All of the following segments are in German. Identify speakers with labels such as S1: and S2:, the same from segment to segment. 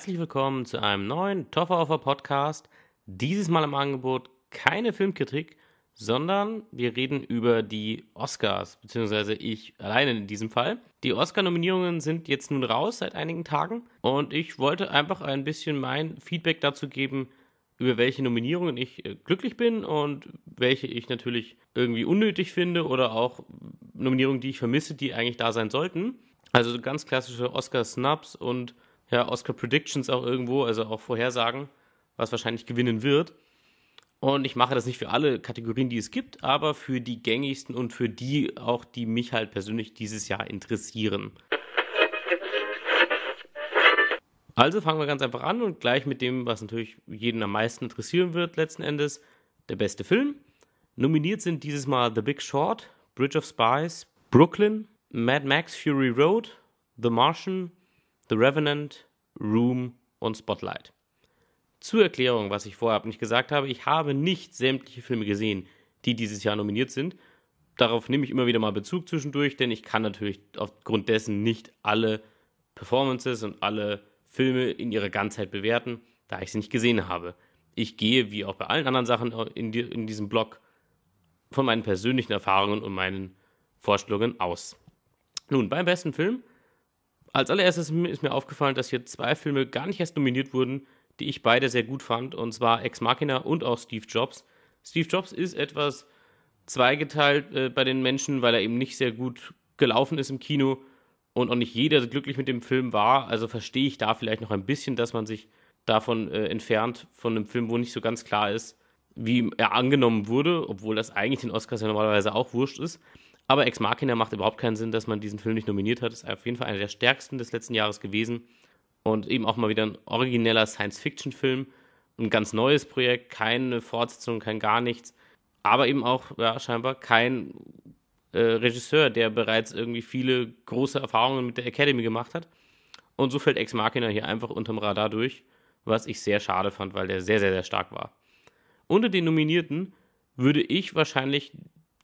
S1: Herzlich willkommen zu einem neuen Toffer Podcast. Dieses Mal im Angebot keine Filmkritik, sondern wir reden über die Oscars, beziehungsweise ich alleine in diesem Fall. Die Oscar-Nominierungen sind jetzt nun raus seit einigen Tagen und ich wollte einfach ein bisschen mein Feedback dazu geben, über welche Nominierungen ich äh, glücklich bin und welche ich natürlich irgendwie unnötig finde oder auch Nominierungen, die ich vermisse, die eigentlich da sein sollten. Also ganz klassische Oscar-Snubs und ja, Oscar-Predictions auch irgendwo, also auch Vorhersagen, was wahrscheinlich gewinnen wird. Und ich mache das nicht für alle Kategorien, die es gibt, aber für die gängigsten und für die auch, die mich halt persönlich dieses Jahr interessieren. Also fangen wir ganz einfach an und gleich mit dem, was natürlich jeden am meisten interessieren wird, letzten Endes, der beste Film. Nominiert sind dieses Mal The Big Short, Bridge of Spies, Brooklyn, Mad Max Fury Road, The Martian, The Revenant, Room und Spotlight. Zur Erklärung, was ich vorab nicht gesagt habe, ich habe nicht sämtliche Filme gesehen, die dieses Jahr nominiert sind. Darauf nehme ich immer wieder mal Bezug zwischendurch, denn ich kann natürlich aufgrund dessen nicht alle Performances und alle Filme in ihrer Ganzheit bewerten, da ich sie nicht gesehen habe. Ich gehe, wie auch bei allen anderen Sachen in, die, in diesem Blog, von meinen persönlichen Erfahrungen und meinen Vorstellungen aus. Nun, beim besten Film. Als allererstes ist mir aufgefallen, dass hier zwei Filme gar nicht erst nominiert wurden, die ich beide sehr gut fand, und zwar Ex Machina und auch Steve Jobs. Steve Jobs ist etwas zweigeteilt äh, bei den Menschen, weil er eben nicht sehr gut gelaufen ist im Kino und auch nicht jeder glücklich mit dem Film war. Also verstehe ich da vielleicht noch ein bisschen, dass man sich davon äh, entfernt, von einem Film, wo nicht so ganz klar ist, wie er angenommen wurde, obwohl das eigentlich den Oscars ja normalerweise auch wurscht ist. Aber Ex Machina macht überhaupt keinen Sinn, dass man diesen Film nicht nominiert hat. Ist auf jeden Fall einer der stärksten des letzten Jahres gewesen. Und eben auch mal wieder ein origineller Science-Fiction-Film. Ein ganz neues Projekt, keine Fortsetzung, kein gar nichts. Aber eben auch, ja, scheinbar kein äh, Regisseur, der bereits irgendwie viele große Erfahrungen mit der Academy gemacht hat. Und so fällt Ex Machina hier einfach unterm Radar durch, was ich sehr schade fand, weil der sehr, sehr, sehr stark war. Unter den Nominierten würde ich wahrscheinlich,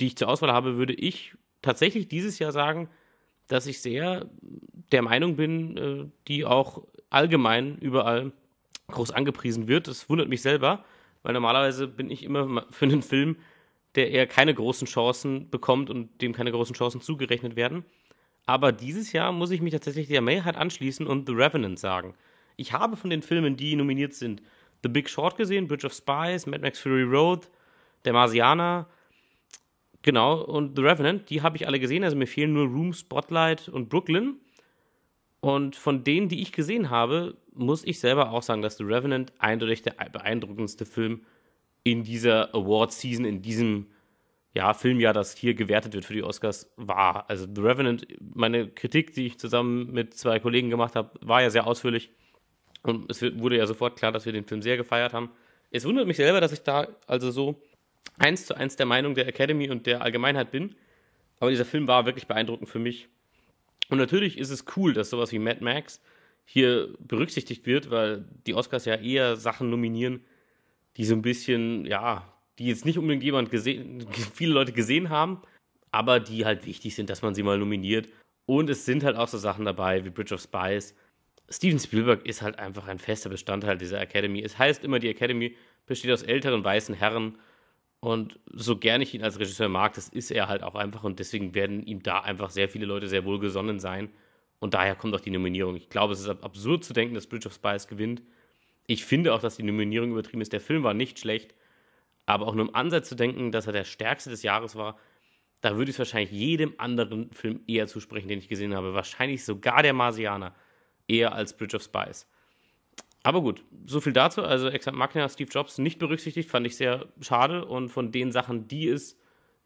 S1: die ich zur Auswahl habe, würde ich tatsächlich dieses Jahr sagen, dass ich sehr der Meinung bin, äh, die auch allgemein überall groß angepriesen wird. Das wundert mich selber, weil normalerweise bin ich immer für einen Film, der eher keine großen Chancen bekommt und dem keine großen Chancen zugerechnet werden. Aber dieses Jahr muss ich mich tatsächlich der Mehrheit anschließen und The Revenant sagen. Ich habe von den Filmen, die nominiert sind, The Big Short gesehen, Bridge of Spies, Mad Max Fury Road, Der Marsianer, genau, und The Revenant, die habe ich alle gesehen, also mir fehlen nur Room, Spotlight und Brooklyn. Und von denen, die ich gesehen habe, muss ich selber auch sagen, dass The Revenant eindeutig der beeindruckendste Film in dieser Award-Season, in diesem ja, Filmjahr, das hier gewertet wird für die Oscars, war. Also The Revenant, meine Kritik, die ich zusammen mit zwei Kollegen gemacht habe, war ja sehr ausführlich. Und es wurde ja sofort klar, dass wir den Film sehr gefeiert haben. Es wundert mich selber, dass ich da also so eins zu eins der Meinung der Academy und der Allgemeinheit bin. Aber dieser Film war wirklich beeindruckend für mich. Und natürlich ist es cool, dass sowas wie Mad Max hier berücksichtigt wird, weil die Oscars ja eher Sachen nominieren, die so ein bisschen, ja, die jetzt nicht unbedingt jemand gesehen, viele Leute gesehen haben, aber die halt wichtig sind, dass man sie mal nominiert. Und es sind halt auch so Sachen dabei wie Bridge of Spies. Steven Spielberg ist halt einfach ein fester Bestandteil dieser Academy. Es heißt immer, die Academy besteht aus älteren weißen Herren. Und so gern ich ihn als Regisseur mag, das ist er halt auch einfach. Und deswegen werden ihm da einfach sehr viele Leute sehr wohlgesonnen sein. Und daher kommt auch die Nominierung. Ich glaube, es ist absurd zu denken, dass Bridge of Spies gewinnt. Ich finde auch, dass die Nominierung übertrieben ist. Der Film war nicht schlecht, aber auch nur im Ansatz zu denken, dass er der stärkste des Jahres war, da würde ich es wahrscheinlich jedem anderen Film eher zusprechen, den ich gesehen habe. Wahrscheinlich sogar der Marsianer eher als Bridge of Spies. Aber gut, so viel dazu. Also Exakt Machina, Steve Jobs nicht berücksichtigt, fand ich sehr schade. Und von den Sachen, die es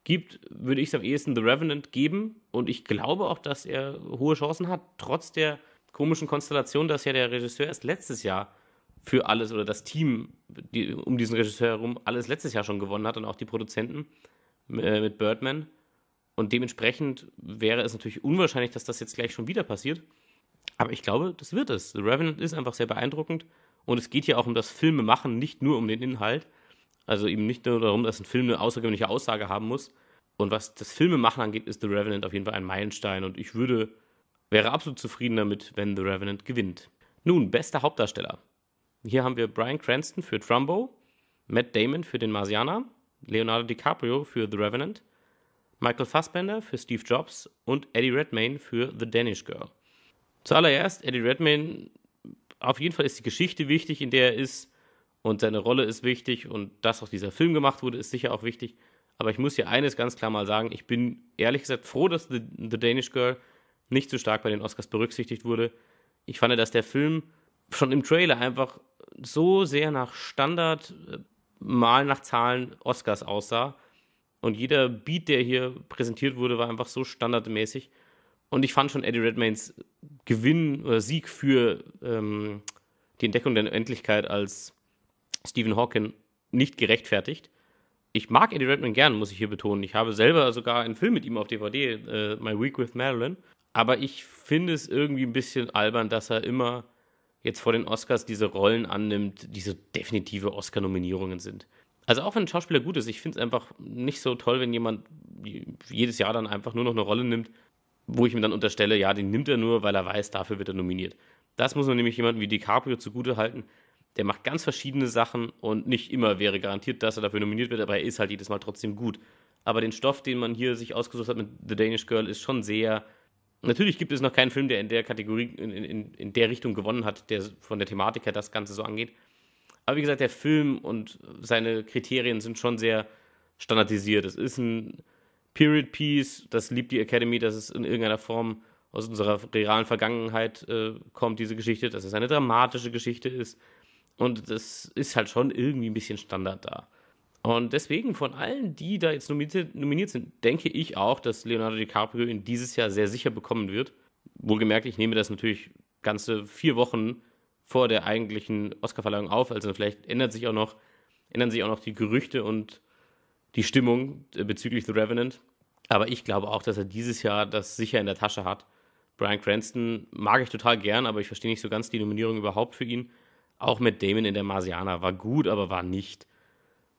S1: gibt, würde ich es am ehesten The Revenant geben. Und ich glaube auch, dass er hohe Chancen hat, trotz der komischen Konstellation, dass ja der Regisseur erst letztes Jahr für alles oder das Team die, um diesen Regisseur herum alles letztes Jahr schon gewonnen hat und auch die Produzenten äh, mit Birdman. Und dementsprechend wäre es natürlich unwahrscheinlich, dass das jetzt gleich schon wieder passiert. Aber ich glaube, das wird es. The Revenant ist einfach sehr beeindruckend. Und es geht hier auch um das Filmemachen, nicht nur um den Inhalt. Also eben nicht nur darum, dass ein Film eine außergewöhnliche Aussage haben muss. Und was das Filmemachen angeht, ist The Revenant auf jeden Fall ein Meilenstein. Und ich würde, wäre absolut zufrieden damit, wenn The Revenant gewinnt. Nun, bester Hauptdarsteller. Hier haben wir Brian Cranston für Trumbo, Matt Damon für den Marsianer, Leonardo DiCaprio für The Revenant, Michael Fassbender für Steve Jobs und Eddie Redmayne für The Danish Girl. Zuallererst, Eddie Redmayne, auf jeden Fall ist die Geschichte wichtig, in der er ist und seine Rolle ist wichtig und dass auch dieser Film gemacht wurde, ist sicher auch wichtig. Aber ich muss hier eines ganz klar mal sagen, ich bin ehrlich gesagt froh, dass The, The Danish Girl nicht so stark bei den Oscars berücksichtigt wurde. Ich fand, dass der Film schon im Trailer einfach so sehr nach Standard, äh, mal nach Zahlen Oscars aussah. Und jeder Beat, der hier präsentiert wurde, war einfach so standardmäßig. Und ich fand schon Eddie Redmaynes Gewinn oder Sieg für ähm, die Entdeckung der Endlichkeit als Stephen Hawking nicht gerechtfertigt. Ich mag Eddie Redmayne gern, muss ich hier betonen. Ich habe selber sogar einen Film mit ihm auf DVD, äh, My Week with Marilyn. Aber ich finde es irgendwie ein bisschen albern, dass er immer jetzt vor den Oscars diese Rollen annimmt, die so definitive Oscar-Nominierungen sind. Also auch wenn ein Schauspieler gut ist, ich finde es einfach nicht so toll, wenn jemand jedes Jahr dann einfach nur noch eine Rolle nimmt, wo ich ihm dann unterstelle, ja, den nimmt er nur, weil er weiß, dafür wird er nominiert. Das muss man nämlich jemandem wie DiCaprio zugute halten. Der macht ganz verschiedene Sachen und nicht immer wäre garantiert, dass er dafür nominiert wird, aber er ist halt jedes Mal trotzdem gut. Aber den Stoff, den man hier sich ausgesucht hat mit The Danish Girl, ist schon sehr. Natürlich gibt es noch keinen Film, der in der Kategorie, in, in, in der Richtung gewonnen hat, der von der Thematik her das Ganze so angeht. Aber wie gesagt, der Film und seine Kriterien sind schon sehr standardisiert. Es ist ein Period Piece, das liebt die Academy, dass es in irgendeiner Form aus unserer realen Vergangenheit äh, kommt, diese Geschichte, dass es eine dramatische Geschichte ist. Und das ist halt schon irgendwie ein bisschen Standard da. Und deswegen von allen, die da jetzt nominiert, sind, denke ich auch, dass Leonardo DiCaprio ihn dieses Jahr sehr sicher bekommen wird. Wohlgemerkt, ich nehme das natürlich ganze vier Wochen vor der eigentlichen Oscarverleihung auf. Also vielleicht ändert sich auch noch, ändern sich auch noch die Gerüchte und die Stimmung äh, bezüglich The Revenant. Aber ich glaube auch, dass er dieses Jahr das sicher in der Tasche hat. Brian Cranston mag ich total gern, aber ich verstehe nicht so ganz die Nominierung überhaupt für ihn. Auch mit Damon in der Marsianer war gut, aber war nicht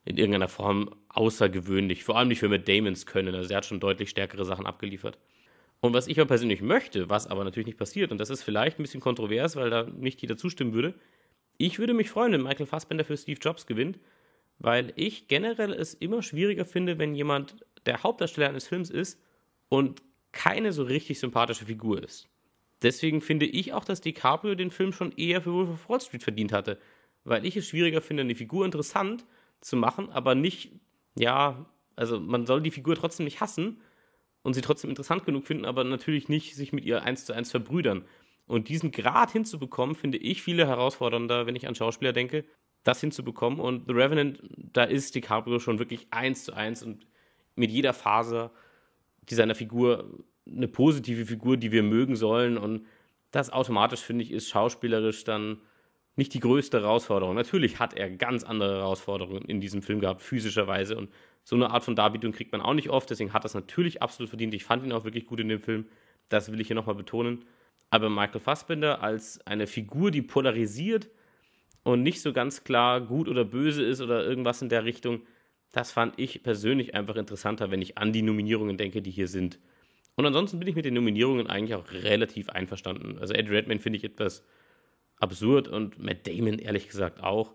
S1: in irgendeiner Form außergewöhnlich. Vor allem nicht für Matt Damons Können. Also er hat schon deutlich stärkere Sachen abgeliefert. Und was ich aber persönlich möchte, was aber natürlich nicht passiert, und das ist vielleicht ein bisschen kontrovers, weil da nicht jeder zustimmen würde, ich würde mich freuen, wenn Michael Fassbender für Steve Jobs gewinnt, weil ich generell es immer schwieriger finde, wenn jemand der Hauptdarsteller eines Films ist und keine so richtig sympathische Figur ist. Deswegen finde ich auch, dass DiCaprio den Film schon eher für Wolf of Wall Street verdient hatte, weil ich es schwieriger finde, eine Figur interessant zu machen, aber nicht, ja, also man soll die Figur trotzdem nicht hassen, und sie trotzdem interessant genug finden, aber natürlich nicht sich mit ihr eins zu eins verbrüdern. Und diesen Grad hinzubekommen, finde ich viele herausfordernder, wenn ich an Schauspieler denke, das hinzubekommen. Und The Revenant, da ist DiCaprio schon wirklich eins zu eins und mit jeder Phase seiner Figur eine positive Figur, die wir mögen sollen. Und das automatisch, finde ich, ist schauspielerisch dann nicht die größte Herausforderung. Natürlich hat er ganz andere Herausforderungen in diesem Film gehabt, physischerweise. Und so eine Art von Darbietung kriegt man auch nicht oft, deswegen hat das natürlich absolut verdient. Ich fand ihn auch wirklich gut in dem Film, das will ich hier nochmal betonen. Aber Michael Fassbender als eine Figur, die polarisiert und nicht so ganz klar gut oder böse ist oder irgendwas in der Richtung, das fand ich persönlich einfach interessanter, wenn ich an die Nominierungen denke, die hier sind. Und ansonsten bin ich mit den Nominierungen eigentlich auch relativ einverstanden. Also Ed Redman finde ich etwas absurd und Matt Damon ehrlich gesagt auch.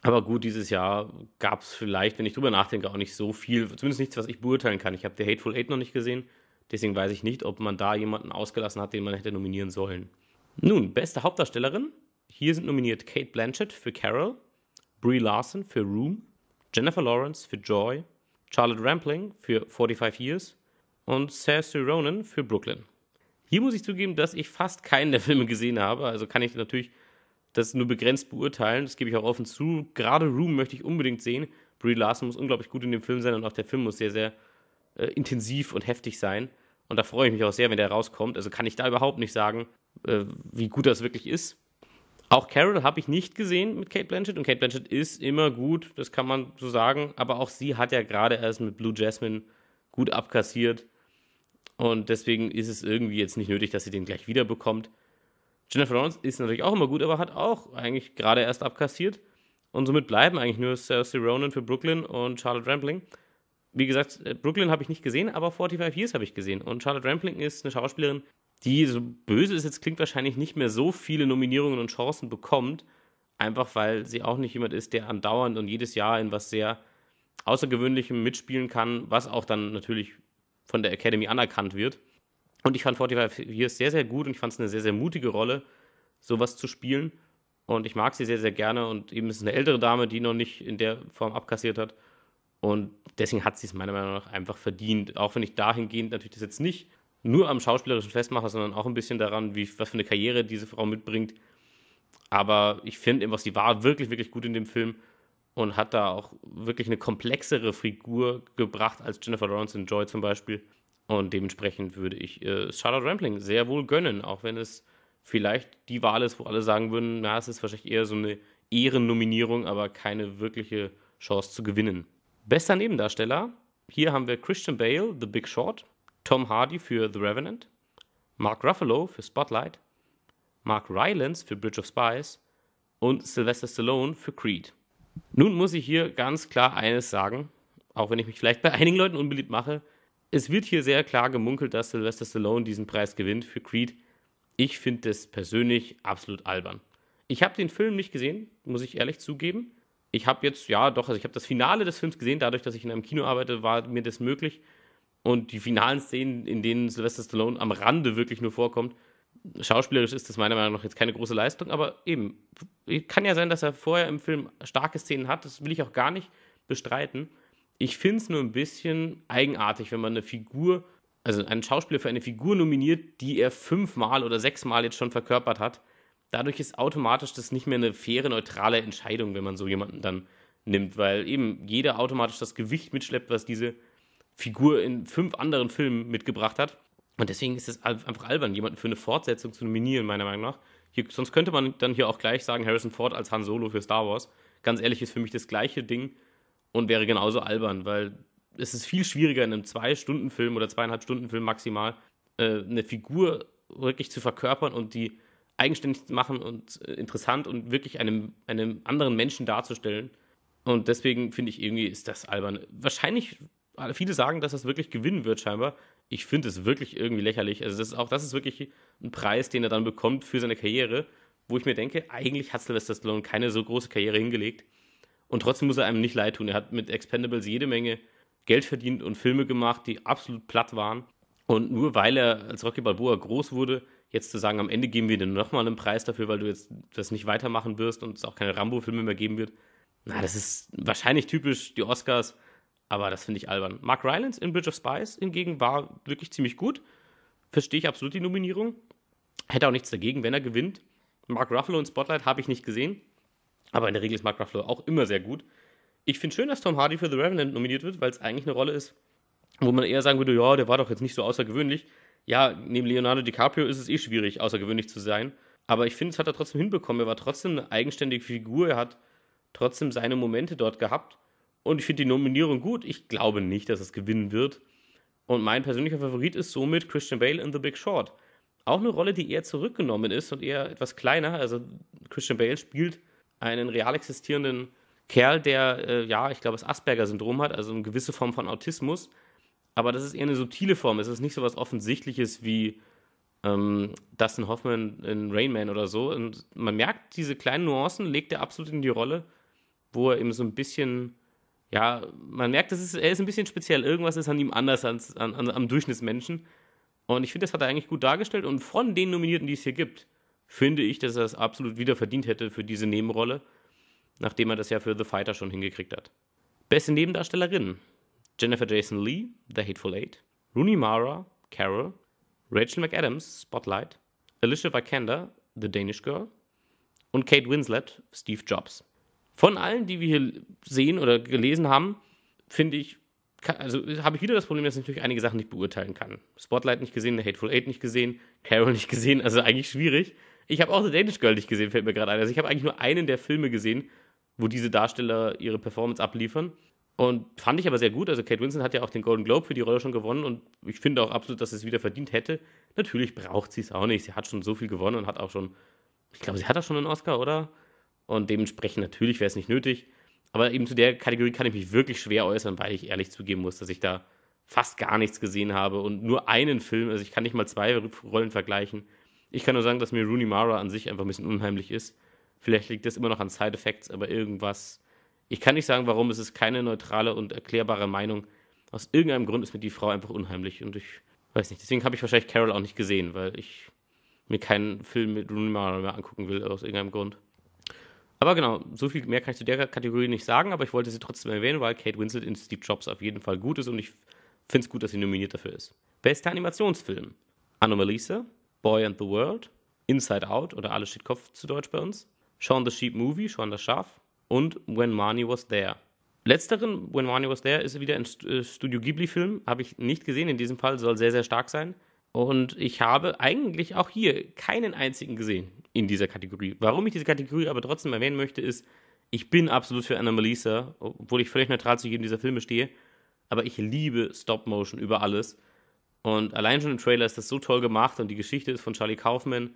S1: Aber gut, dieses Jahr gab es vielleicht, wenn ich drüber nachdenke, auch nicht so viel, zumindest nichts, was ich beurteilen kann. Ich habe The Hateful Eight noch nicht gesehen, deswegen weiß ich nicht, ob man da jemanden ausgelassen hat, den man hätte nominieren sollen. Nun, beste Hauptdarstellerin. Hier sind nominiert Kate Blanchett für Carol, Brie Larson für Room, Jennifer Lawrence für Joy, Charlotte Rampling für 45 Years und Saoirse Ronan für Brooklyn. Hier muss ich zugeben, dass ich fast keinen der Filme gesehen habe, also kann ich natürlich das nur begrenzt beurteilen. Das gebe ich auch offen zu. Gerade Room möchte ich unbedingt sehen. Brie Larson muss unglaublich gut in dem Film sein und auch der Film muss sehr, sehr äh, intensiv und heftig sein. Und da freue ich mich auch sehr, wenn der rauskommt. Also kann ich da überhaupt nicht sagen, äh, wie gut das wirklich ist. Auch Carol habe ich nicht gesehen mit Kate Blanchett und Kate Blanchett ist immer gut, das kann man so sagen. Aber auch sie hat ja gerade erst mit Blue Jasmine gut abkassiert. Und deswegen ist es irgendwie jetzt nicht nötig, dass sie den gleich wieder bekommt. Jennifer Lawrence ist natürlich auch immer gut, aber hat auch eigentlich gerade erst abkassiert. Und somit bleiben eigentlich nur Cersei Ronan für Brooklyn und Charlotte Rampling. Wie gesagt, äh, Brooklyn habe ich nicht gesehen, aber 45 Years habe ich gesehen. Und Charlotte Rampling ist eine Schauspielerin, die, so böse es jetzt klingt, wahrscheinlich nicht mehr so viele Nominierungen und Chancen bekommt, einfach weil sie auch nicht jemand ist, der andauernd und jedes Jahr in was sehr Außergewöhnlichem mitspielen kann, was auch dann natürlich von der Academy anerkannt wird. Und ich fand 45 hier sehr, sehr gut und ich fand es eine sehr, sehr mutige Rolle, sowas zu spielen. Und ich mag sie sehr, sehr gerne. Und eben ist es eine ältere Dame, die noch nicht in der Form abkassiert hat. Und deswegen hat sie es meiner Meinung nach einfach verdient. Auch wenn ich dahingehend natürlich das jetzt nicht nur am Schauspielerischen festmache, sondern auch ein bisschen daran, wie, was für eine Karriere diese Frau mitbringt. Aber ich finde, was sie war, wirklich, wirklich gut in dem Film und hat da auch wirklich eine komplexere Figur gebracht als Jennifer Lawrence in Joy zum Beispiel. Und dementsprechend würde ich äh, Charlotte Rampling sehr wohl gönnen, auch wenn es vielleicht die Wahl ist, wo alle sagen würden, na, es ist wahrscheinlich eher so eine Ehrennominierung, aber keine wirkliche Chance zu gewinnen. Bester Nebendarsteller, hier haben wir Christian Bale, The Big Short, Tom Hardy für The Revenant, Mark Ruffalo für Spotlight, Mark Rylance für Bridge of Spies und Sylvester Stallone für Creed. Nun muss ich hier ganz klar eines sagen, auch wenn ich mich vielleicht bei einigen Leuten unbeliebt mache. Es wird hier sehr klar gemunkelt, dass Sylvester Stallone diesen Preis gewinnt für Creed. Ich finde das persönlich absolut albern. Ich habe den Film nicht gesehen, muss ich ehrlich zugeben. Ich habe jetzt, ja doch, also ich habe das Finale des Films gesehen, dadurch, dass ich in einem Kino arbeite, war mir das möglich. Und die finalen Szenen, in denen Sylvester Stallone am Rande wirklich nur vorkommt, schauspielerisch ist das meiner Meinung nach jetzt keine große Leistung, aber eben, kann ja sein, dass er vorher im Film starke Szenen hat, das will ich auch gar nicht bestreiten. Ich finde es nur ein bisschen eigenartig, wenn man eine Figur, also einen Schauspieler für eine Figur nominiert, die er fünfmal oder sechsmal jetzt schon verkörpert hat. Dadurch ist automatisch das nicht mehr eine faire, neutrale Entscheidung, wenn man so jemanden dann nimmt, weil eben jeder automatisch das Gewicht mitschleppt, was diese Figur in fünf anderen Filmen mitgebracht hat. Und deswegen ist es einfach albern, jemanden für eine Fortsetzung zu nominieren, meiner Meinung nach. Hier, sonst könnte man dann hier auch gleich sagen, Harrison Ford als Han Solo für Star Wars. Ganz ehrlich, ist für mich das gleiche Ding und wäre genauso albern, weil es ist viel schwieriger in einem Zwei-Stunden-Film oder zweieinhalb-Stunden-Film maximal äh, eine Figur wirklich zu verkörpern und die eigenständig zu machen und äh, interessant und wirklich einem, einem anderen Menschen darzustellen. Und deswegen finde ich irgendwie, ist das albern. Wahrscheinlich, viele sagen, dass das wirklich gewinnen wird, scheinbar ich finde es wirklich irgendwie lächerlich. Also das ist auch das ist wirklich ein Preis, den er dann bekommt für seine Karriere, wo ich mir denke, eigentlich hat Sylvester Stallone keine so große Karriere hingelegt und trotzdem muss er einem nicht leid tun. Er hat mit Expendables jede Menge Geld verdient und Filme gemacht, die absolut platt waren. Und nur weil er als Rocky Balboa groß wurde, jetzt zu sagen, am Ende geben wir dir nochmal einen Preis dafür, weil du jetzt das nicht weitermachen wirst und es auch keine Rambo-Filme mehr geben wird, na, das ist wahrscheinlich typisch die Oscars aber das finde ich albern. Mark Rylance in Bridge of Spies hingegen war wirklich ziemlich gut. Verstehe ich absolut die Nominierung. Hätte auch nichts dagegen, wenn er gewinnt. Mark Ruffalo in Spotlight habe ich nicht gesehen. Aber in der Regel ist Mark Ruffalo auch immer sehr gut. Ich finde schön, dass Tom Hardy für The Revenant nominiert wird, weil es eigentlich eine Rolle ist, wo man eher sagen würde, ja, der war doch jetzt nicht so außergewöhnlich. Ja, neben Leonardo DiCaprio ist es eh schwierig, außergewöhnlich zu sein. Aber ich finde, es hat er trotzdem hinbekommen. Er war trotzdem eine eigenständige Figur. Er hat trotzdem seine Momente dort gehabt. Und ich finde die Nominierung gut. Ich glaube nicht, dass es gewinnen wird. Und mein persönlicher Favorit ist somit Christian Bale in The Big Short. Auch eine Rolle, die eher zurückgenommen ist und eher etwas kleiner. Also Christian Bale spielt einen real existierenden Kerl, der, äh, ja, ich glaube, das Asperger-Syndrom hat, also eine gewisse Form von Autismus. Aber das ist eher eine subtile Form. Es ist nicht so was Offensichtliches wie ähm, Dustin Hoffman in Rain Man oder so. Und man merkt, diese kleinen Nuancen legt er absolut in die Rolle, wo er eben so ein bisschen ja, man merkt, das ist, er ist ein bisschen speziell. Irgendwas ist an ihm anders als an, an, am Durchschnittsmenschen. Und ich finde, das hat er eigentlich gut dargestellt. Und von den Nominierten, die es hier gibt, finde ich, dass er es absolut wieder verdient hätte für diese Nebenrolle, nachdem er das ja für The Fighter schon hingekriegt hat. Beste Nebendarstellerin: Jennifer Jason Lee, The Hateful Eight, Rooney Mara, Carol, Rachel McAdams, Spotlight, Alicia Vikander, The Danish Girl und Kate Winslet, Steve Jobs. Von allen, die wir hier sehen oder gelesen haben, finde ich, also habe ich wieder das Problem, dass ich natürlich einige Sachen nicht beurteilen kann. Spotlight nicht gesehen, The Hateful Eight nicht gesehen, Carol nicht gesehen, also eigentlich schwierig. Ich habe auch The Danish Girl nicht gesehen, fällt mir gerade ein. Also ich habe eigentlich nur einen der Filme gesehen, wo diese Darsteller ihre Performance abliefern. Und fand ich aber sehr gut. Also Kate Winslet hat ja auch den Golden Globe für die Rolle schon gewonnen und ich finde auch absolut, dass sie es wieder verdient hätte. Natürlich braucht sie es auch nicht. Sie hat schon so viel gewonnen und hat auch schon, ich glaube, sie hat auch schon einen Oscar, oder? Und dementsprechend natürlich wäre es nicht nötig. Aber eben zu der Kategorie kann ich mich wirklich schwer äußern, weil ich ehrlich zugeben muss, dass ich da fast gar nichts gesehen habe und nur einen Film, also ich kann nicht mal zwei Rollen vergleichen. Ich kann nur sagen, dass mir Rooney Mara an sich einfach ein bisschen unheimlich ist. Vielleicht liegt das immer noch an Side Effects, aber irgendwas. Ich kann nicht sagen, warum. Es ist keine neutrale und erklärbare Meinung. Aus irgendeinem Grund ist mir die Frau einfach unheimlich und ich weiß nicht. Deswegen habe ich wahrscheinlich Carol auch nicht gesehen, weil ich mir keinen Film mit Rooney Mara mehr angucken will, aus irgendeinem Grund. Aber genau, so viel mehr kann ich zu der Kategorie nicht sagen, aber ich wollte sie trotzdem erwähnen, weil Kate Winslet in Steve Jobs auf jeden Fall gut ist und ich finde es gut, dass sie nominiert dafür ist. Bester Animationsfilm: Anomalisa, Boy and the World, Inside Out oder Alles steht Kopf zu Deutsch bei uns, Shaun the Sheep Movie, Shaun das Schaf und When Marnie Was There. Letzteren, When Marnie Was There, ist wieder ein äh, Studio Ghibli-Film, habe ich nicht gesehen, in diesem Fall soll sehr, sehr stark sein. Und ich habe eigentlich auch hier keinen einzigen gesehen in dieser Kategorie. Warum ich diese Kategorie aber trotzdem erwähnen möchte, ist, ich bin absolut für Anomalisa, obwohl ich völlig neutral zu jedem dieser Filme stehe. Aber ich liebe Stop Motion über alles. Und allein schon im Trailer ist das so toll gemacht und die Geschichte ist von Charlie Kaufman,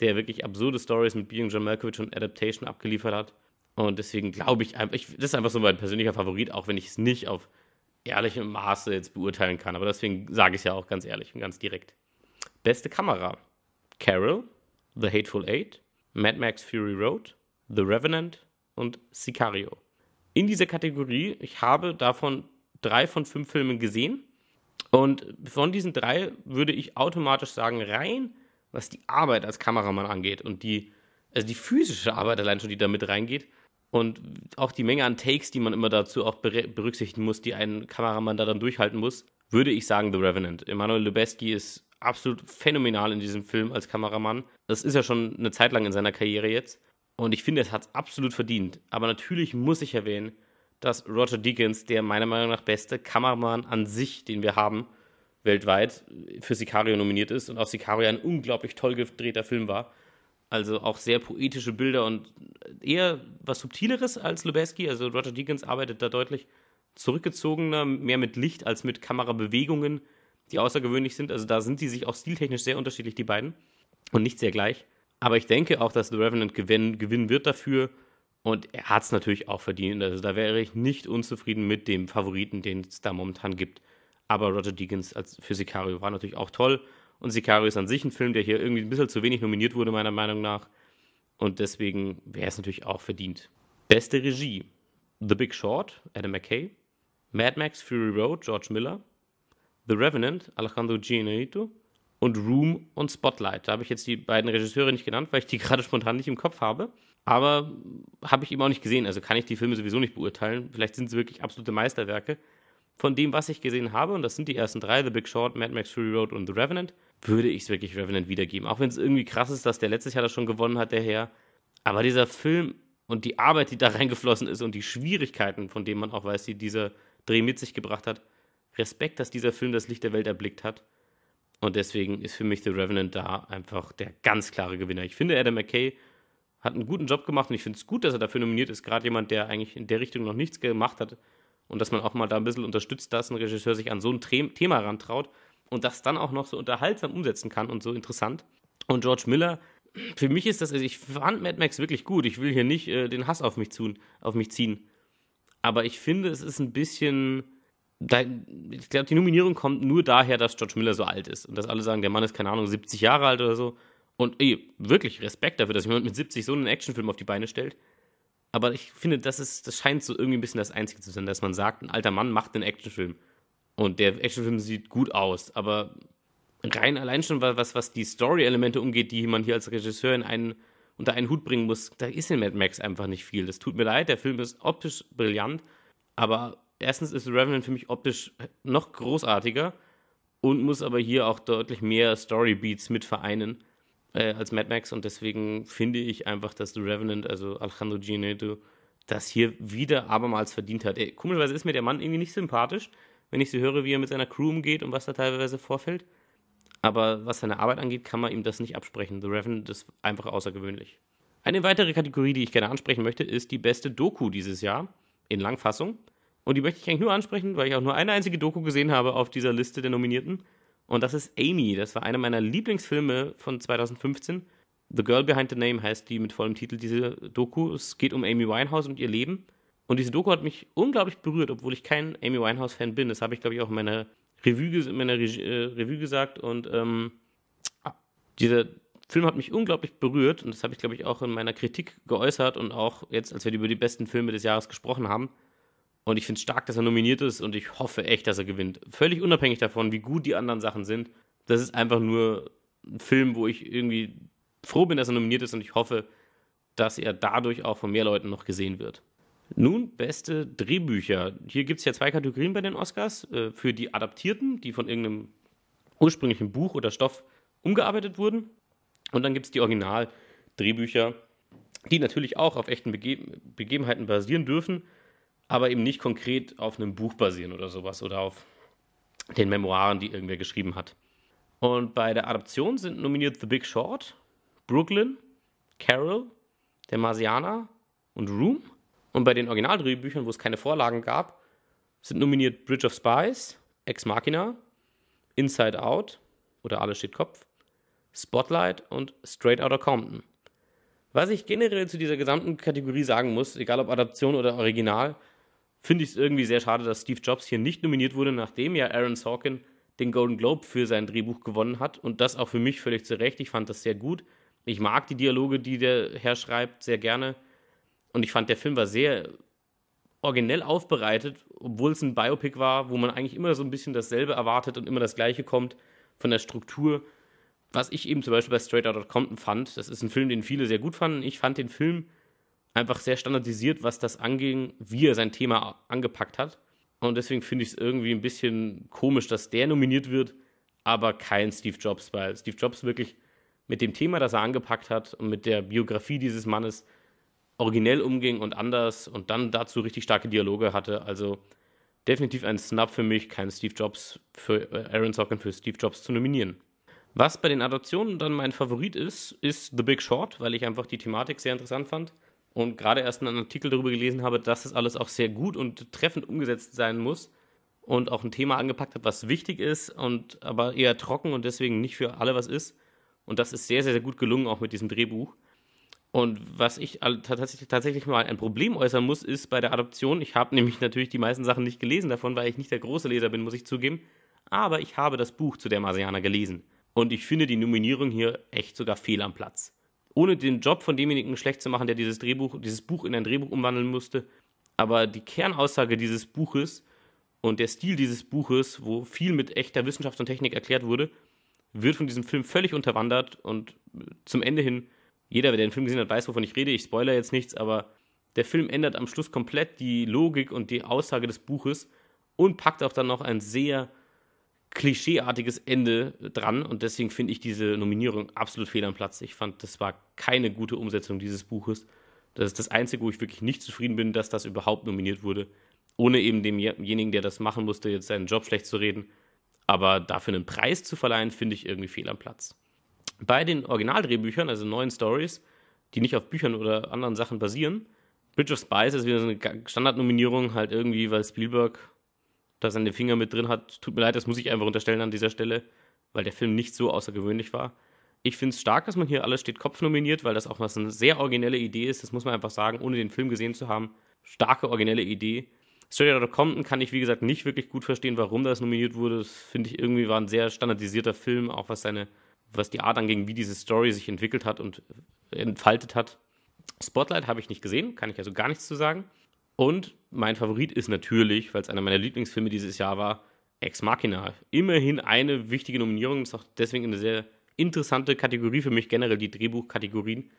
S1: der wirklich absurde Stories mit Being John Malkovich und Adaptation abgeliefert hat. Und deswegen glaube ich einfach, das ist einfach so mein persönlicher Favorit, auch wenn ich es nicht auf ehrlichem Maße jetzt beurteilen kann. Aber deswegen sage ich es ja auch ganz ehrlich und ganz direkt. Beste Kamera: Carol, The Hateful Eight, Mad Max Fury Road, The Revenant und Sicario. In dieser Kategorie, ich habe davon drei von fünf Filmen gesehen. Und von diesen drei würde ich automatisch sagen, rein was die Arbeit als Kameramann angeht und die, also die physische Arbeit allein schon, die da mit reingeht und auch die Menge an Takes, die man immer dazu auch berücksichtigen muss, die ein Kameramann da dann durchhalten muss, würde ich sagen The Revenant. Emanuel Lubezki ist absolut phänomenal in diesem Film als Kameramann. Das ist ja schon eine Zeit lang in seiner Karriere jetzt. Und ich finde, es hat es absolut verdient. Aber natürlich muss ich erwähnen, dass Roger Deakins, der meiner Meinung nach beste Kameramann an sich, den wir haben, weltweit, für Sicario nominiert ist und auch Sicario ein unglaublich toll gedrehter Film war. Also auch sehr poetische Bilder und eher was Subtileres als Lubeski. Also Roger Deakins arbeitet da deutlich zurückgezogener, mehr mit Licht als mit Kamerabewegungen, die außergewöhnlich sind. Also da sind sie sich auch stiltechnisch sehr unterschiedlich, die beiden. Und nicht sehr gleich. Aber ich denke auch, dass The Revenant gewinnen, gewinnen wird dafür. Und er hat es natürlich auch verdient. Also da wäre ich nicht unzufrieden mit dem Favoriten, den es da momentan gibt. Aber Roger Deakins als für Sicario war natürlich auch toll. Und Sicario ist an sich ein Film, der hier irgendwie ein bisschen zu wenig nominiert wurde, meiner Meinung nach. Und deswegen wäre es natürlich auch verdient. Beste Regie: The Big Short, Adam McKay. Mad Max Fury Road, George Miller. The Revenant, Alejandro Gianito. Und Room und Spotlight. Da habe ich jetzt die beiden Regisseure nicht genannt, weil ich die gerade spontan nicht im Kopf habe. Aber habe ich eben auch nicht gesehen. Also kann ich die Filme sowieso nicht beurteilen. Vielleicht sind sie wirklich absolute Meisterwerke. Von dem, was ich gesehen habe, und das sind die ersten drei, The Big Short, Mad Max Fury Road und The Revenant, würde ich es wirklich Revenant wiedergeben. Auch wenn es irgendwie krass ist, dass der letztes Jahr das schon gewonnen hat, der Herr. Aber dieser Film und die Arbeit, die da reingeflossen ist und die Schwierigkeiten, von denen man auch weiß, die dieser Dreh mit sich gebracht hat, Respekt, dass dieser Film das Licht der Welt erblickt hat. Und deswegen ist für mich The Revenant da einfach der ganz klare Gewinner. Ich finde, Adam McKay hat einen guten Job gemacht und ich finde es gut, dass er dafür nominiert ist. Gerade jemand, der eigentlich in der Richtung noch nichts gemacht hat. Und dass man auch mal da ein bisschen unterstützt, dass ein Regisseur sich an so ein Thema rantraut und das dann auch noch so unterhaltsam umsetzen kann und so interessant. Und George Miller, für mich ist das, also ich fand Mad Max wirklich gut. Ich will hier nicht äh, den Hass auf mich, tun, auf mich ziehen. Aber ich finde, es ist ein bisschen. Da, ich glaube, die Nominierung kommt nur daher, dass George Miller so alt ist. Und dass alle sagen, der Mann ist, keine Ahnung, 70 Jahre alt oder so. Und ey, wirklich Respekt dafür, dass jemand mit 70 so einen Actionfilm auf die Beine stellt. Aber ich finde, das, ist, das scheint so irgendwie ein bisschen das Einzige zu sein, dass man sagt, ein alter Mann macht einen Actionfilm. Und der Actionfilm sieht gut aus, aber rein allein schon was, was die Story-Elemente umgeht, die man hier als Regisseur in einen, unter einen Hut bringen muss, da ist in Mad Max einfach nicht viel. Das tut mir leid, der Film ist optisch brillant, aber erstens ist Revenant für mich optisch noch großartiger und muss aber hier auch deutlich mehr Story-Beats mit vereinen äh, als Mad Max und deswegen finde ich einfach, dass The Revenant, also Alejandro Gianetto, das hier wieder abermals verdient hat. Ey, komischerweise ist mir der Mann irgendwie nicht sympathisch, wenn ich so höre, wie er mit seiner Crew umgeht und was da teilweise vorfällt. Aber was seine Arbeit angeht, kann man ihm das nicht absprechen. The Revenant ist einfach außergewöhnlich. Eine weitere Kategorie, die ich gerne ansprechen möchte, ist die beste Doku dieses Jahr in Langfassung. Und die möchte ich eigentlich nur ansprechen, weil ich auch nur eine einzige Doku gesehen habe auf dieser Liste der Nominierten. Und das ist Amy. Das war einer meiner Lieblingsfilme von 2015. The Girl Behind the Name heißt die mit vollem Titel, diese Doku. Es geht um Amy Winehouse und ihr Leben. Und diese Doku hat mich unglaublich berührt, obwohl ich kein Amy Winehouse-Fan bin. Das habe ich, glaube ich, auch in meiner Revue, in meiner Re äh, Revue gesagt. Und ähm, dieser Film hat mich unglaublich berührt. Und das habe ich, glaube ich, auch in meiner Kritik geäußert und auch jetzt, als wir über die besten Filme des Jahres gesprochen haben. Und ich finde es stark, dass er nominiert ist und ich hoffe echt, dass er gewinnt. Völlig unabhängig davon, wie gut die anderen Sachen sind. Das ist einfach nur ein Film, wo ich irgendwie froh bin, dass er nominiert ist und ich hoffe, dass er dadurch auch von mehr Leuten noch gesehen wird. Nun, beste Drehbücher. Hier gibt es ja zwei Kategorien bei den Oscars. Äh, für die Adaptierten, die von irgendeinem ursprünglichen Buch oder Stoff umgearbeitet wurden. Und dann gibt es die Original-Drehbücher, die natürlich auch auf echten Bege Begebenheiten basieren dürfen, aber eben nicht konkret auf einem Buch basieren oder sowas oder auf den Memoiren, die irgendwer geschrieben hat. Und bei der Adaption sind nominiert The Big Short, Brooklyn, Carol, Der Marsianer und Room. Und bei den Originaldrehbüchern, wo es keine Vorlagen gab, sind nominiert Bridge of Spies, Ex Machina, Inside Out oder Alles steht Kopf, Spotlight und Straight Outta Compton. Was ich generell zu dieser gesamten Kategorie sagen muss, egal ob Adaption oder Original, finde ich es irgendwie sehr schade, dass Steve Jobs hier nicht nominiert wurde, nachdem ja Aaron Sorkin den Golden Globe für sein Drehbuch gewonnen hat. Und das auch für mich völlig zu Recht. Ich fand das sehr gut. Ich mag die Dialoge, die der Herr schreibt, sehr gerne. Und ich fand, der Film war sehr originell aufbereitet, obwohl es ein Biopic war, wo man eigentlich immer so ein bisschen dasselbe erwartet und immer das Gleiche kommt von der Struktur. Was ich eben zum Beispiel bei Straight Outta Compton fand, das ist ein Film, den viele sehr gut fanden. Ich fand den Film einfach sehr standardisiert, was das anging, wie er sein Thema angepackt hat. Und deswegen finde ich es irgendwie ein bisschen komisch, dass der nominiert wird, aber kein Steve Jobs, weil Steve Jobs wirklich mit dem Thema, das er angepackt hat und mit der Biografie dieses Mannes originell umging und anders und dann dazu richtig starke Dialoge hatte. Also definitiv ein Snap für mich, kein Steve Jobs für äh, Aaron Sorkin für Steve Jobs zu nominieren. Was bei den Adaptionen dann mein Favorit ist, ist The Big Short, weil ich einfach die Thematik sehr interessant fand und gerade erst einen Artikel darüber gelesen habe, dass das alles auch sehr gut und treffend umgesetzt sein muss und auch ein Thema angepackt hat, was wichtig ist und aber eher trocken und deswegen nicht für alle was ist. Und das ist sehr, sehr, sehr gut gelungen, auch mit diesem Drehbuch. Und was ich tatsächlich, tatsächlich mal ein Problem äußern muss, ist bei der Adoption. Ich habe nämlich natürlich die meisten Sachen nicht gelesen davon, weil ich nicht der große Leser bin, muss ich zugeben. Aber ich habe das Buch zu der Marsianer gelesen. Und ich finde die Nominierung hier echt sogar fehl am Platz ohne den Job von demjenigen schlecht zu machen, der dieses Drehbuch, dieses Buch in ein Drehbuch umwandeln musste. Aber die Kernaussage dieses Buches und der Stil dieses Buches, wo viel mit echter Wissenschaft und Technik erklärt wurde, wird von diesem Film völlig unterwandert und zum Ende hin, jeder, der den Film gesehen hat, weiß, wovon ich rede. Ich spoilere jetzt nichts, aber der Film ändert am Schluss komplett die Logik und die Aussage des Buches und packt auch dann noch ein sehr klischeeartiges Ende dran und deswegen finde ich diese Nominierung absolut fehl am Platz. Ich fand, das war keine gute Umsetzung dieses Buches. Das ist das Einzige, wo ich wirklich nicht zufrieden bin, dass das überhaupt nominiert wurde, ohne eben demjenigen, der das machen musste, jetzt seinen Job schlecht zu reden. Aber dafür einen Preis zu verleihen, finde ich irgendwie fehl am Platz. Bei den Originaldrehbüchern, also neuen Stories, die nicht auf Büchern oder anderen Sachen basieren, Bridge of Spies ist wieder so eine Standardnominierung, halt irgendwie, weil Spielberg da seine Finger mit drin hat. Tut mir leid, das muss ich einfach unterstellen an dieser Stelle, weil der Film nicht so außergewöhnlich war. Ich finde es stark, dass man hier alles steht Kopf nominiert, weil das auch was eine sehr originelle Idee ist. Das muss man einfach sagen, ohne den Film gesehen zu haben. Starke, originelle Idee. Straight Compton kann ich, wie gesagt, nicht wirklich gut verstehen, warum das nominiert wurde. Das finde ich irgendwie war ein sehr standardisierter Film, auch was seine, was die Art anging, wie diese Story sich entwickelt hat und entfaltet hat. Spotlight habe ich nicht gesehen, kann ich also gar nichts zu sagen. Und mein Favorit ist natürlich, weil es einer meiner Lieblingsfilme dieses Jahr war, Ex Machina. Immerhin eine wichtige Nominierung, ist auch deswegen eine sehr interessante Kategorie für mich. Generell die Drehbuchkategorien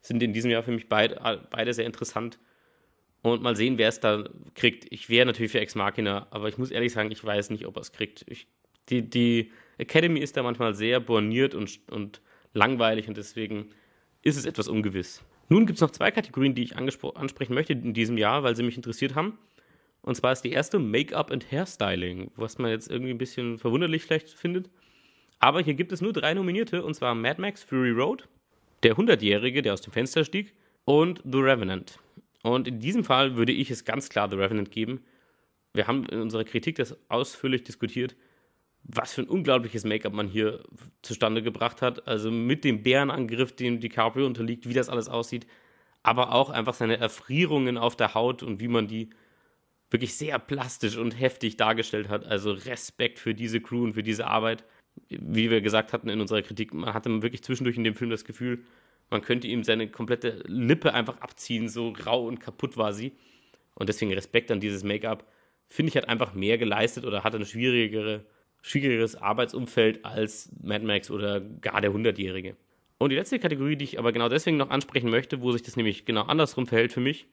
S1: sind in diesem Jahr für mich beid, beide sehr interessant. Und mal sehen, wer es da kriegt. Ich wäre natürlich für Ex Machina, aber ich muss ehrlich sagen, ich weiß nicht, ob er es kriegt. Ich, die, die Academy ist da manchmal sehr borniert und, und langweilig und deswegen ist es etwas ungewiss. Nun gibt es noch zwei Kategorien, die ich ansprechen möchte in diesem Jahr, weil sie mich interessiert haben. Und zwar ist die erste Make-up und Hairstyling, was man jetzt irgendwie ein bisschen verwunderlich vielleicht findet. Aber hier gibt es nur drei Nominierte, und zwar Mad Max Fury Road, der 100-Jährige, der aus dem Fenster stieg, und The Revenant. Und in diesem Fall würde ich es ganz klar The Revenant geben. Wir haben in unserer Kritik das ausführlich diskutiert was für ein unglaubliches Make-up man hier zustande gebracht hat. Also mit dem Bärenangriff, dem DiCaprio unterliegt, wie das alles aussieht. aber auch einfach seine Erfrierungen auf der Haut und wie man die wirklich sehr plastisch und heftig dargestellt hat. Also Respekt für diese Crew und für diese Arbeit. Wie wir gesagt hatten in unserer Kritik, man hatte wirklich zwischendurch in dem Film das Gefühl, man könnte ihm seine komplette Lippe einfach abziehen, so rau und kaputt war sie. Und deswegen Respekt an dieses Make-up. Finde ich, hat einfach mehr geleistet oder hat ein schwierigere, schwierigeres Arbeitsumfeld als Mad Max oder gar der Hundertjährige. Und die letzte Kategorie, die ich aber genau deswegen noch ansprechen möchte, wo sich das nämlich genau andersrum verhält für mich,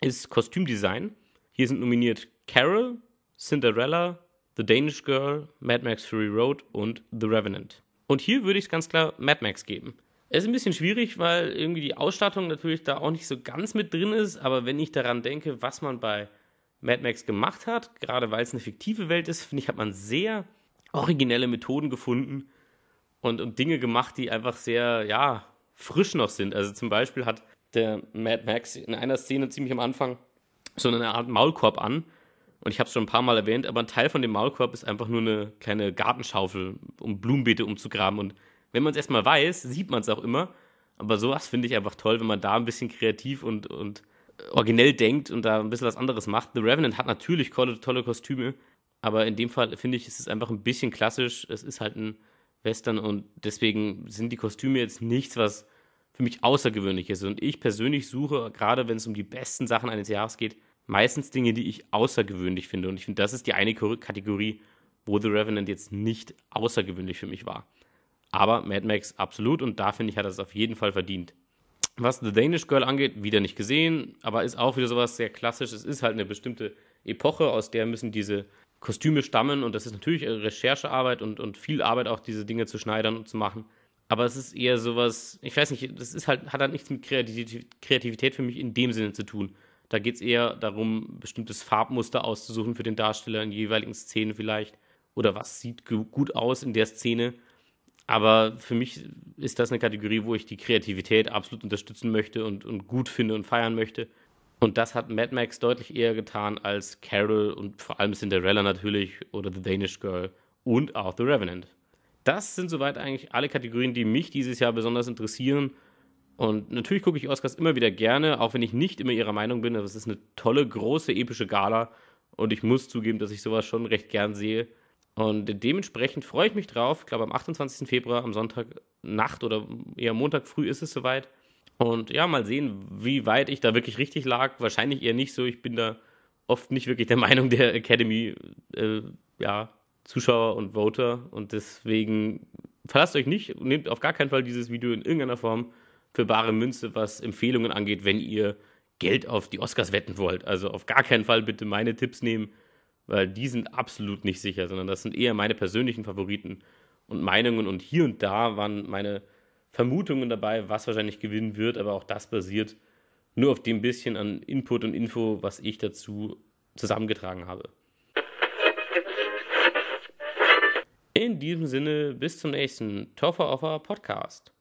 S1: ist Kostümdesign. Hier sind nominiert Carol, Cinderella, The Danish Girl, Mad Max Fury Road und The Revenant. Und hier würde ich es ganz klar Mad Max geben. Es ist ein bisschen schwierig, weil irgendwie die Ausstattung natürlich da auch nicht so ganz mit drin ist, aber wenn ich daran denke, was man bei Mad Max gemacht hat, gerade weil es eine fiktive Welt ist, finde ich, hat man sehr originelle Methoden gefunden und, und Dinge gemacht, die einfach sehr, ja, frisch noch sind. Also zum Beispiel hat der Mad Max in einer Szene ziemlich am Anfang so eine Art Maulkorb an. Und ich habe es schon ein paar Mal erwähnt, aber ein Teil von dem Maulkorb ist einfach nur eine kleine Gartenschaufel, um Blumenbeete umzugraben. Und wenn man es erstmal weiß, sieht man es auch immer. Aber sowas finde ich einfach toll, wenn man da ein bisschen kreativ und, und originell denkt und da ein bisschen was anderes macht. The Revenant hat natürlich tolle, tolle Kostüme, aber in dem Fall finde ich, ist es einfach ein bisschen klassisch. Es ist halt ein Western und deswegen sind die Kostüme jetzt nichts, was für mich außergewöhnlich ist. Und ich persönlich suche, gerade wenn es um die besten Sachen eines Jahres geht, meistens Dinge, die ich außergewöhnlich finde. Und ich finde, das ist die eine Kategorie, wo The Revenant jetzt nicht außergewöhnlich für mich war. Aber Mad Max absolut und da finde ich, hat er es auf jeden Fall verdient. Was The Danish Girl angeht, wieder nicht gesehen, aber ist auch wieder sowas sehr klassisch. Es ist halt eine bestimmte Epoche, aus der müssen diese Kostüme stammen und das ist natürlich Recherchearbeit und, und viel Arbeit auch diese Dinge zu schneidern und zu machen. Aber es ist eher sowas, ich weiß nicht, das ist halt, hat halt nichts mit Kreativität für mich in dem Sinne zu tun. Da geht es eher darum, bestimmtes Farbmuster auszusuchen für den Darsteller in jeweiligen Szenen vielleicht. Oder was sieht gut aus in der Szene. Aber für mich ist das eine Kategorie, wo ich die Kreativität absolut unterstützen möchte und, und gut finde und feiern möchte. Und das hat Mad Max deutlich eher getan als Carol und vor allem Cinderella natürlich oder The Danish Girl und auch The Revenant. Das sind soweit eigentlich alle Kategorien, die mich dieses Jahr besonders interessieren. Und natürlich gucke ich Oscars immer wieder gerne, auch wenn ich nicht immer ihrer Meinung bin. Aber es ist eine tolle, große, epische Gala. Und ich muss zugeben, dass ich sowas schon recht gern sehe. Und dementsprechend freue ich mich drauf. Ich glaube, am 28. Februar, am Sonntag Nacht oder eher Montag früh ist es soweit. Und ja, mal sehen, wie weit ich da wirklich richtig lag. Wahrscheinlich eher nicht so. Ich bin da oft nicht wirklich der Meinung der Academy, äh, ja, Zuschauer und Voter. Und deswegen verlasst euch nicht nehmt auf gar keinen Fall dieses Video in irgendeiner Form für bare Münze, was Empfehlungen angeht, wenn ihr Geld auf die Oscars wetten wollt. Also auf gar keinen Fall bitte meine Tipps nehmen, weil die sind absolut nicht sicher, sondern das sind eher meine persönlichen Favoriten und Meinungen. Und hier und da waren meine Vermutungen dabei, was wahrscheinlich gewinnen wird, aber auch das basiert nur auf dem bisschen an Input und Info, was ich dazu zusammengetragen habe. In diesem Sinne, bis zum nächsten Toffer Offer Podcast.